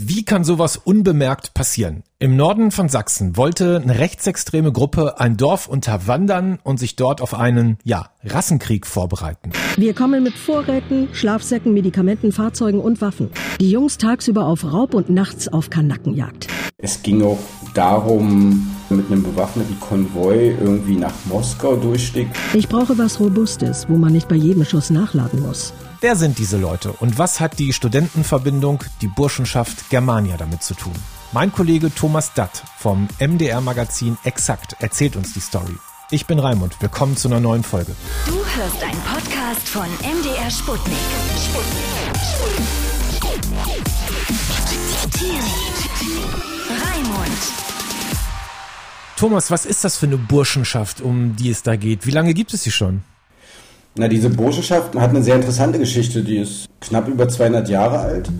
Wie kann sowas unbemerkt passieren? Im Norden von Sachsen wollte eine rechtsextreme Gruppe ein Dorf unterwandern und sich dort auf einen, ja, Rassenkrieg vorbereiten. Wir kommen mit Vorräten, Schlafsäcken, Medikamenten, Fahrzeugen und Waffen. Die Jungs tagsüber auf Raub und nachts auf Kanackenjagd. Es ging auch darum, mit einem bewaffneten Konvoi irgendwie nach Moskau durchstieg. Ich brauche was Robustes, wo man nicht bei jedem Schuss nachladen muss. Wer sind diese Leute und was hat die Studentenverbindung, die Burschenschaft Germania damit zu tun? Mein Kollege Thomas Datt vom MDR-Magazin Exakt erzählt uns die Story. Ich bin Raimund, willkommen zu einer neuen Folge. Du hörst einen Podcast von MDR Sputnik. Sputnik. Raimund. Thomas, was ist das für eine Burschenschaft, um die es da geht? Wie lange gibt es sie schon? Na, diese Burschenschaft hat eine sehr interessante Geschichte. Die ist knapp über 200 Jahre alt.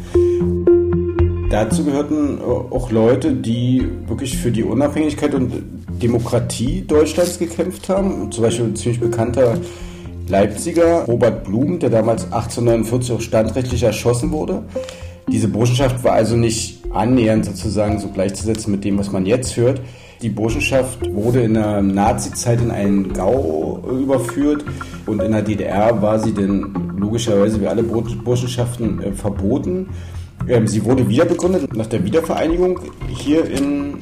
Dazu gehörten auch Leute, die wirklich für die Unabhängigkeit und Demokratie Deutschlands gekämpft haben. Zum Beispiel ein ziemlich bekannter Leipziger, Robert Blum, der damals 1849 auch standrechtlich erschossen wurde. Diese Burschenschaft war also nicht annähernd sozusagen so gleichzusetzen mit dem, was man jetzt hört. Die Burschenschaft wurde in der Nazi-Zeit in einen Gau überführt und in der DDR war sie dann logischerweise wie alle Burschenschaften äh, verboten. Ähm, sie wurde wieder begründet nach der Wiedervereinigung hier in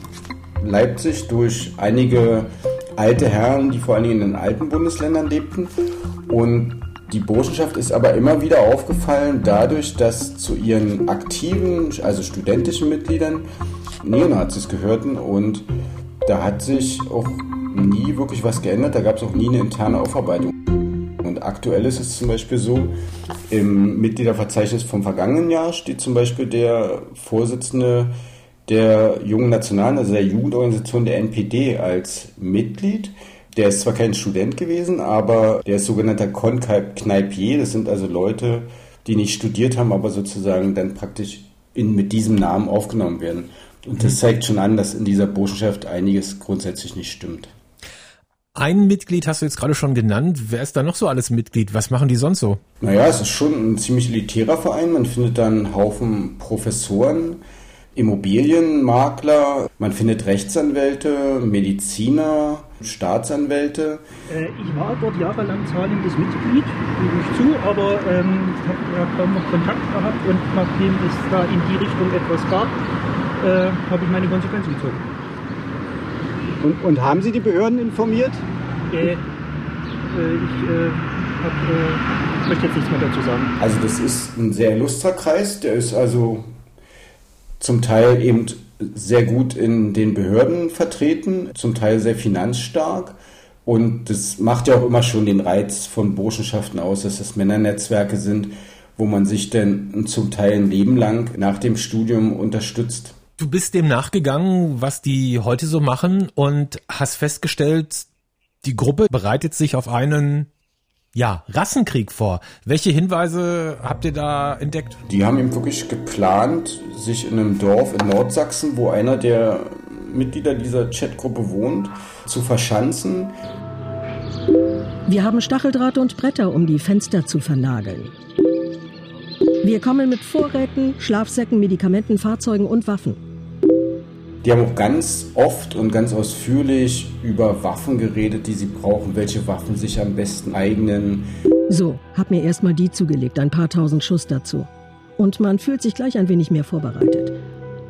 Leipzig durch einige alte Herren, die vor allen Dingen in den alten Bundesländern lebten. Und die Burschenschaft ist aber immer wieder aufgefallen dadurch, dass zu ihren aktiven, also studentischen Mitgliedern Neonazis gehörten und da hat sich auch nie wirklich was geändert, da gab es auch nie eine interne Aufarbeitung. Und aktuell ist es zum Beispiel so, im Mitgliederverzeichnis vom vergangenen Jahr steht zum Beispiel der Vorsitzende der Jungen Nationalen, also der Jugendorganisation der NPD als Mitglied. Der ist zwar kein Student gewesen, aber der ist sogenannter Concaipier. Das sind also Leute, die nicht studiert haben, aber sozusagen dann praktisch in, mit diesem Namen aufgenommen werden. Und das zeigt schon an, dass in dieser Burschenschaft einiges grundsätzlich nicht stimmt. Ein Mitglied hast du jetzt gerade schon genannt. Wer ist da noch so alles Mitglied? Was machen die sonst so? Naja, es ist schon ein ziemlich elitärer Verein. Man findet da einen Haufen Professoren, Immobilienmakler, man findet Rechtsanwälte, Mediziner, Staatsanwälte. Äh, ich war dort jahrelang zahlendes Mitglied, gebe ich zu, aber ähm, habe ja kaum noch Kontakt gehabt und nachdem es da in die Richtung etwas gab, äh, habe ich meine Konsequenzen gezogen. Und, und, haben Sie die Behörden informiert? Äh, äh ich äh, hab, äh, möchte jetzt nichts mehr dazu sagen. Also das ist ein sehr illustrer Kreis, der ist also zum Teil eben sehr gut in den Behörden vertreten, zum Teil sehr finanzstark. Und das macht ja auch immer schon den Reiz von Burschenschaften aus, dass das Männernetzwerke sind, wo man sich denn zum Teil ein Leben lang nach dem Studium unterstützt. Du bist dem nachgegangen, was die heute so machen und hast festgestellt, die Gruppe bereitet sich auf einen ja, Rassenkrieg vor. Welche Hinweise habt ihr da entdeckt? Die haben eben wirklich geplant, sich in einem Dorf in Nordsachsen, wo einer der Mitglieder dieser Chatgruppe wohnt, zu verschanzen. Wir haben Stacheldraht und Bretter, um die Fenster zu vernageln. Wir kommen mit Vorräten, Schlafsäcken, Medikamenten, Fahrzeugen und Waffen. Die haben auch ganz oft und ganz ausführlich über Waffen geredet, die sie brauchen, welche Waffen sich am besten eignen. So, hab mir erstmal die zugelegt, ein paar tausend Schuss dazu. Und man fühlt sich gleich ein wenig mehr vorbereitet.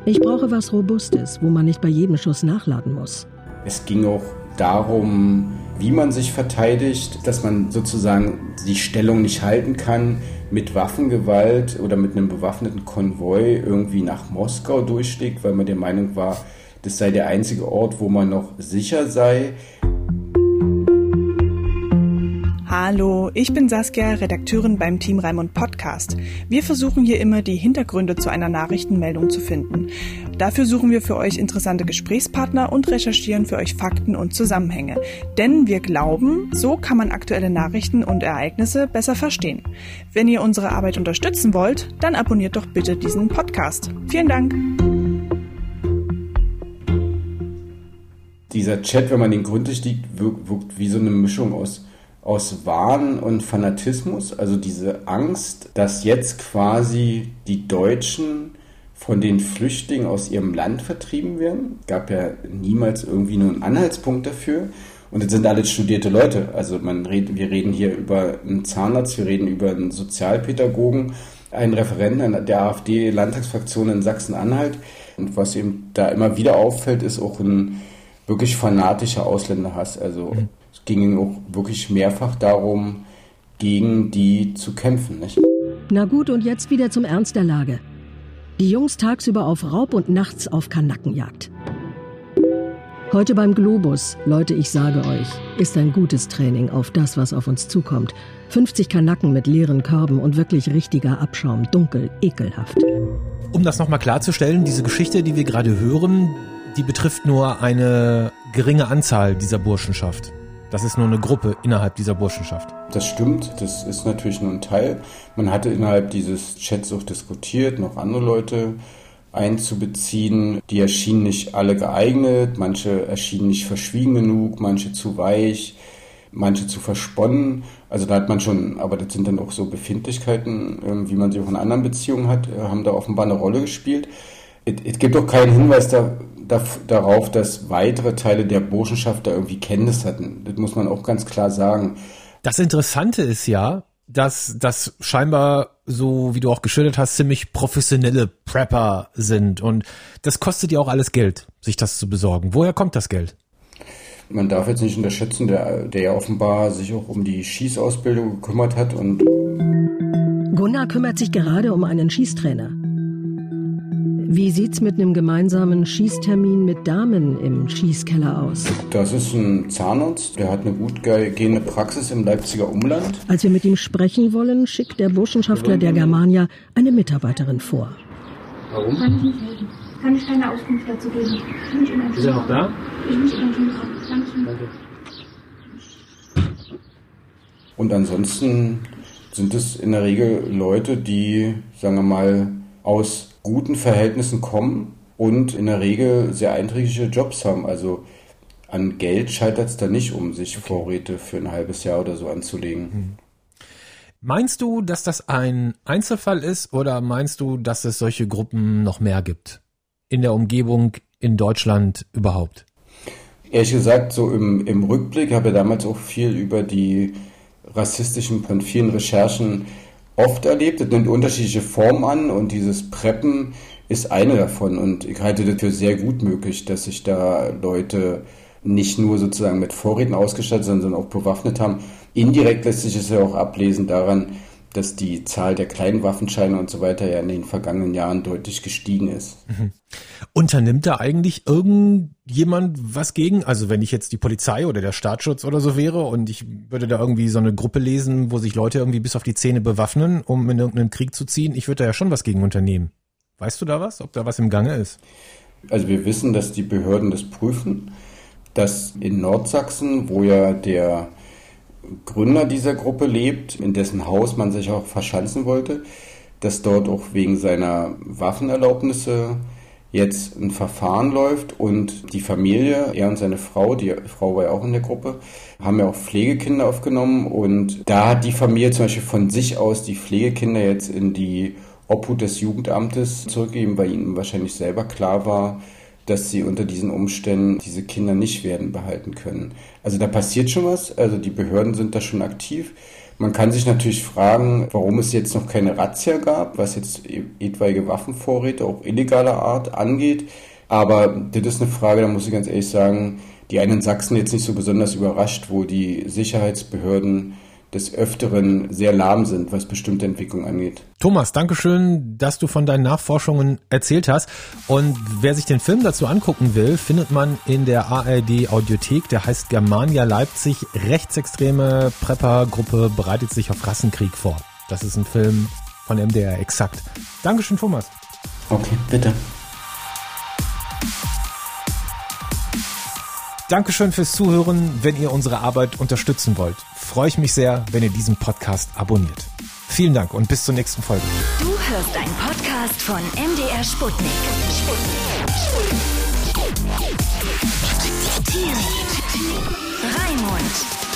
Ich brauche was Robustes, wo man nicht bei jedem Schuss nachladen muss. Es ging auch darum, wie man sich verteidigt, dass man sozusagen die Stellung nicht halten kann, mit Waffengewalt oder mit einem bewaffneten Konvoi irgendwie nach Moskau durchschlägt, weil man der Meinung war, das sei der einzige Ort, wo man noch sicher sei. Hallo, ich bin Saskia, Redakteurin beim Team Raimund Podcast. Wir versuchen hier immer die Hintergründe zu einer Nachrichtenmeldung zu finden. Dafür suchen wir für euch interessante Gesprächspartner und recherchieren für euch Fakten und Zusammenhänge. Denn wir glauben, so kann man aktuelle Nachrichten und Ereignisse besser verstehen. Wenn ihr unsere Arbeit unterstützen wollt, dann abonniert doch bitte diesen Podcast. Vielen Dank. Dieser Chat, wenn man den gründlich liest, wirkt wie so eine Mischung aus aus Wahn und Fanatismus, also diese Angst, dass jetzt quasi die Deutschen von den Flüchtlingen aus ihrem Land vertrieben werden. Gab ja niemals irgendwie nur einen Anhaltspunkt dafür. Und das sind alles studierte Leute. Also man redet, wir reden hier über einen Zahnarzt, wir reden über einen Sozialpädagogen, einen Referenten der AfD-Landtagsfraktion in Sachsen-Anhalt. Und was eben da immer wieder auffällt, ist auch ein wirklich fanatischer Ausländerhass. Also mhm. es ging auch wirklich mehrfach darum, gegen die zu kämpfen. Nicht? Na gut, und jetzt wieder zum Ernst der Lage. Die Jungs tagsüber auf Raub und nachts auf Kanackenjagd. Heute beim Globus, Leute, ich sage euch, ist ein gutes Training auf das, was auf uns zukommt. 50 Kanacken mit leeren Körben und wirklich richtiger Abschaum, dunkel, ekelhaft. Um das nochmal klarzustellen, diese Geschichte, die wir gerade hören, die betrifft nur eine geringe Anzahl dieser Burschenschaft. Das ist nur eine Gruppe innerhalb dieser Burschenschaft. Das stimmt, das ist natürlich nur ein Teil. Man hatte innerhalb dieses Chats auch diskutiert, noch andere Leute einzubeziehen. Die erschienen nicht alle geeignet, manche erschienen nicht verschwiegen genug, manche zu weich, manche zu versponnen. Also da hat man schon, aber das sind dann auch so Befindlichkeiten, ähm, wie man sie auch in anderen Beziehungen hat, äh, haben da offenbar eine Rolle gespielt. Es gibt auch keinen Hinweis da, darauf, dass weitere Teile der Burschenschaft da irgendwie Kenntnis hatten. Das muss man auch ganz klar sagen. Das Interessante ist ja, dass das scheinbar, so wie du auch geschildert hast, ziemlich professionelle Prepper sind. Und das kostet ja auch alles Geld, sich das zu besorgen. Woher kommt das Geld? Man darf jetzt nicht unterschätzen, der, der ja offenbar sich auch um die Schießausbildung gekümmert hat und Gunnar kümmert sich gerade um einen Schießtrainer. Wie sieht's mit einem gemeinsamen Schießtermin mit Damen im Schießkeller aus? Das ist ein Zahnarzt, der hat eine gut gehende Praxis im Leipziger Umland. Als wir mit ihm sprechen wollen, schickt der Burschenschaftler der Germania eine Mitarbeiterin vor. Warum? Kann ich nicht helfen. Kann ich keine Auskunft dazu geben. Ist er noch da? Ich Dankeschön. Danke. Und ansonsten sind es in der Regel Leute, die, sagen wir mal, aus guten Verhältnissen kommen und in der Regel sehr einträgliche Jobs haben. Also an Geld scheitert es da nicht, um sich okay. Vorräte für ein halbes Jahr oder so anzulegen. Hm. Meinst du, dass das ein Einzelfall ist oder meinst du, dass es solche Gruppen noch mehr gibt? In der Umgebung, in Deutschland überhaupt? Ehrlich gesagt, so im, im Rückblick habe ich damals auch viel über die rassistischen von vielen Recherchen oft erlebt. Das nimmt unterschiedliche Formen an und dieses Preppen ist eine davon. Und ich halte das für sehr gut möglich, dass sich da Leute nicht nur sozusagen mit Vorräten ausgestattet, sondern auch bewaffnet haben. Indirekt lässt sich es ja auch ablesen daran, dass die Zahl der kleinen Waffenscheine und so weiter ja in den vergangenen Jahren deutlich gestiegen ist. Mhm. Unternimmt da eigentlich irgendjemand was gegen? Also wenn ich jetzt die Polizei oder der Staatsschutz oder so wäre und ich würde da irgendwie so eine Gruppe lesen, wo sich Leute irgendwie bis auf die Zähne bewaffnen, um in irgendeinen Krieg zu ziehen, ich würde da ja schon was gegen unternehmen. Weißt du da was, ob da was im Gange ist? Also wir wissen, dass die Behörden das prüfen, dass in Nordsachsen, wo ja der Gründer dieser Gruppe lebt, in dessen Haus man sich auch verschanzen wollte, dass dort auch wegen seiner Waffenerlaubnisse jetzt ein Verfahren läuft und die Familie, er und seine Frau, die Frau war ja auch in der Gruppe, haben ja auch Pflegekinder aufgenommen und da hat die Familie zum Beispiel von sich aus die Pflegekinder jetzt in die Obhut des Jugendamtes zurückgegeben, weil ihnen wahrscheinlich selber klar war, dass sie unter diesen Umständen diese Kinder nicht werden behalten können. Also da passiert schon was, also die Behörden sind da schon aktiv. Man kann sich natürlich fragen, warum es jetzt noch keine Razzia gab, was jetzt e-, etwaige Waffenvorräte auch illegaler Art angeht. Aber das ist eine Frage, da muss ich ganz ehrlich sagen, die einen Sachsen jetzt nicht so besonders überrascht, wo die Sicherheitsbehörden des Öfteren sehr lahm sind, was bestimmte Entwicklungen angeht. Thomas, Dankeschön, dass du von deinen Nachforschungen erzählt hast. Und wer sich den Film dazu angucken will, findet man in der ARD Audiothek. Der heißt Germania Leipzig. Rechtsextreme Prepper-Gruppe bereitet sich auf Rassenkrieg vor. Das ist ein Film von MDR exakt. Dankeschön, Thomas. Okay, bitte. Dankeschön fürs Zuhören. Wenn ihr unsere Arbeit unterstützen wollt, freue ich mich sehr, wenn ihr diesen Podcast abonniert. Vielen Dank und bis zur nächsten Folge. Du hörst einen Podcast von MDR Sputnik. Sputnik. Sputnik. Raimund.